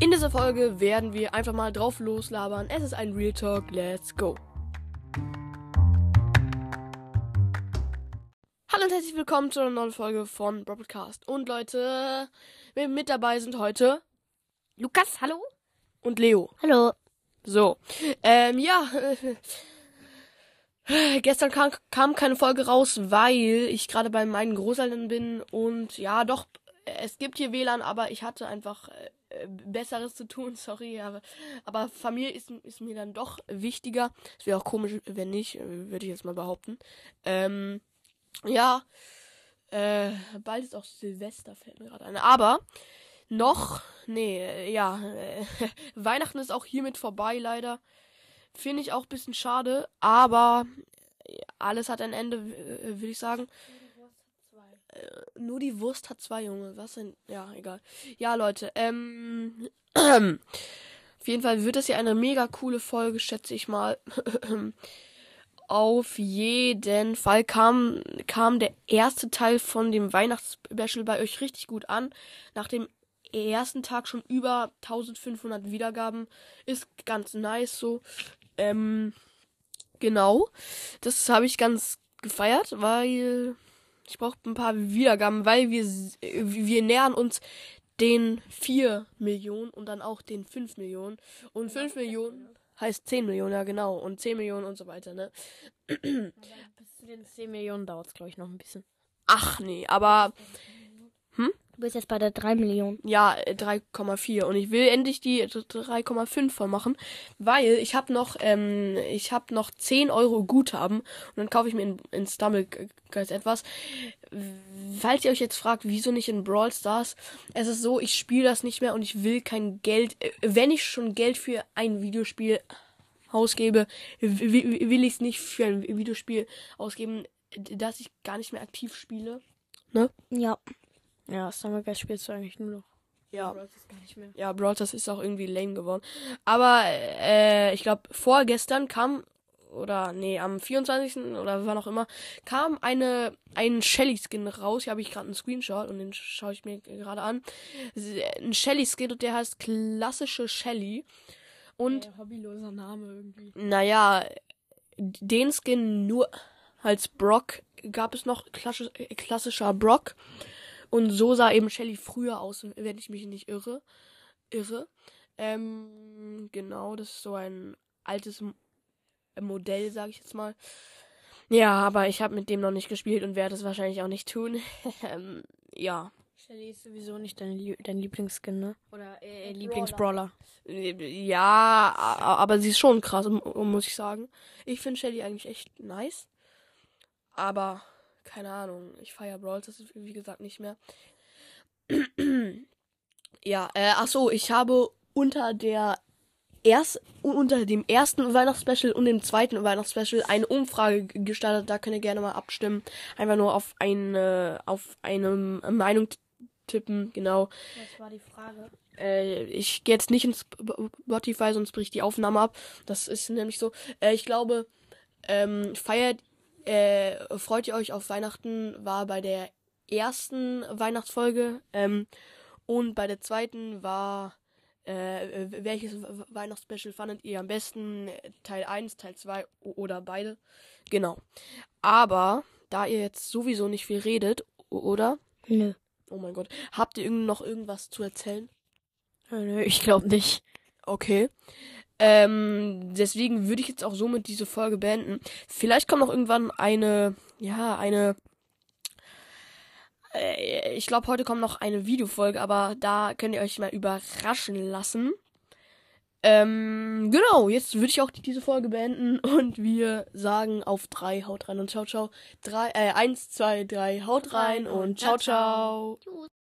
In dieser Folge werden wir einfach mal drauf loslabern. Es ist ein Real Talk. Let's go. Hallo und herzlich willkommen zu einer neuen Folge von Broadcast. Und Leute, mit dabei sind heute Lukas, hallo. Und Leo. Hallo. So. Ähm, ja. Gestern kam, kam keine Folge raus, weil ich gerade bei meinen Großeltern bin und ja, doch, es gibt hier WLAN, aber ich hatte einfach äh, Besseres zu tun, sorry, aber, aber Familie ist, ist mir dann doch wichtiger. Es wäre auch komisch, wenn nicht, äh, würde ich jetzt mal behaupten. Ähm, ja, äh, bald ist auch Silvester, fällt mir gerade ein. Aber noch, nee, äh, ja, äh, Weihnachten ist auch hiermit vorbei, leider. Finde ich auch ein bisschen schade, aber alles hat ein Ende, würde ich sagen. Nur die Wurst hat zwei Junge. Was denn? Ja, egal. Ja, Leute, ähm. auf jeden Fall wird das ja eine mega coole Folge, schätze ich mal. auf jeden Fall kam, kam der erste Teil von dem Weihnachtsspecial bei euch richtig gut an. Nach dem ersten Tag schon über 1500 Wiedergaben. Ist ganz nice so. Ähm, genau. Das habe ich ganz gefeiert, weil ich brauche ein paar Wiedergaben, weil wir, wir nähern uns den 4 Millionen und dann auch den 5 Millionen. Und 5 Millionen heißt 10 Millionen, ja genau. Und 10 Millionen und so weiter, ne? bis zu den 10 Millionen dauert es, glaube ich, noch ein bisschen. Ach nee, aber Du bist jetzt bei der 3 Millionen. Ja, 3,4 und ich will endlich die 3,5 voll machen, weil ich habe noch ähm, ich habe noch 10 Euro Guthaben und dann kaufe ich mir in, in Stumbleguys etwas. Falls ihr euch jetzt fragt, wieso nicht in Brawl Stars, es ist so, ich spiele das nicht mehr und ich will kein Geld, äh, wenn ich schon Geld für ein Videospiel ausgebe, will ich es nicht für ein Videospiel ausgeben, das ich gar nicht mehr aktiv spiele. Ne? Ja. Ja, Summer Guys spielst du eigentlich nur noch. Ja. Brawl Stars gar nicht mehr. Ja, Brawl ist auch irgendwie lame geworden. Aber äh, ich glaube, vorgestern kam, oder nee, am 24. oder wann auch immer, kam eine ein Shelly-Skin raus. Hier habe ich gerade einen Screenshot und den schaue ich mir gerade an. Ein Shelly-Skin und der heißt klassische Shelly. Und. Ja, hobbyloser Name irgendwie. Naja, den Skin nur als Brock gab es noch klassisch, klassischer Brock. Und so sah eben Shelly früher aus, wenn ich mich nicht irre. Irre. Ähm, genau, das ist so ein altes Modell, sag ich jetzt mal. Ja, aber ich habe mit dem noch nicht gespielt und werde es wahrscheinlich auch nicht tun. ähm, ja. Shelly ist sowieso nicht dein, dein Lieblingsskin, ne? Oder äh, Lieblingsbrawler. Ja, aber sie ist schon krass, muss ich sagen. Ich finde Shelly eigentlich echt nice. Aber keine Ahnung, ich feiere Brawl, das ist wie gesagt nicht mehr. ja, äh, ach so, ich habe unter der erst unter dem ersten Weihnachtsspecial und dem zweiten Weihnachtsspecial eine Umfrage gestartet. Da könnt ihr gerne mal abstimmen. Einfach nur auf eine auf eine Meinung tippen, genau. Was war die Frage? Äh, ich gehe jetzt nicht ins Spotify, sonst bricht die Aufnahme ab. Das ist nämlich so. Äh, ich glaube, ähm, feiert äh, freut ihr euch auf Weihnachten war bei der ersten Weihnachtsfolge ähm, und bei der zweiten war äh, welches Weihnachtsspecial fandet ihr am besten? Teil 1, Teil 2 oder beide? Genau. Aber da ihr jetzt sowieso nicht viel redet, oder? Nö. Oh mein Gott. Habt ihr noch irgendwas zu erzählen? Nö, ich glaube nicht. Okay. Ähm, deswegen würde ich jetzt auch somit diese Folge beenden. Vielleicht kommt noch irgendwann eine, ja, eine. Äh, ich glaube, heute kommt noch eine Videofolge, aber da könnt ihr euch mal überraschen lassen. Ähm, genau, jetzt würde ich auch diese Folge beenden und wir sagen auf drei, haut rein und ciao, ciao. Drei, äh, eins, zwei, drei, haut rein und ciao, ciao. Tschüss.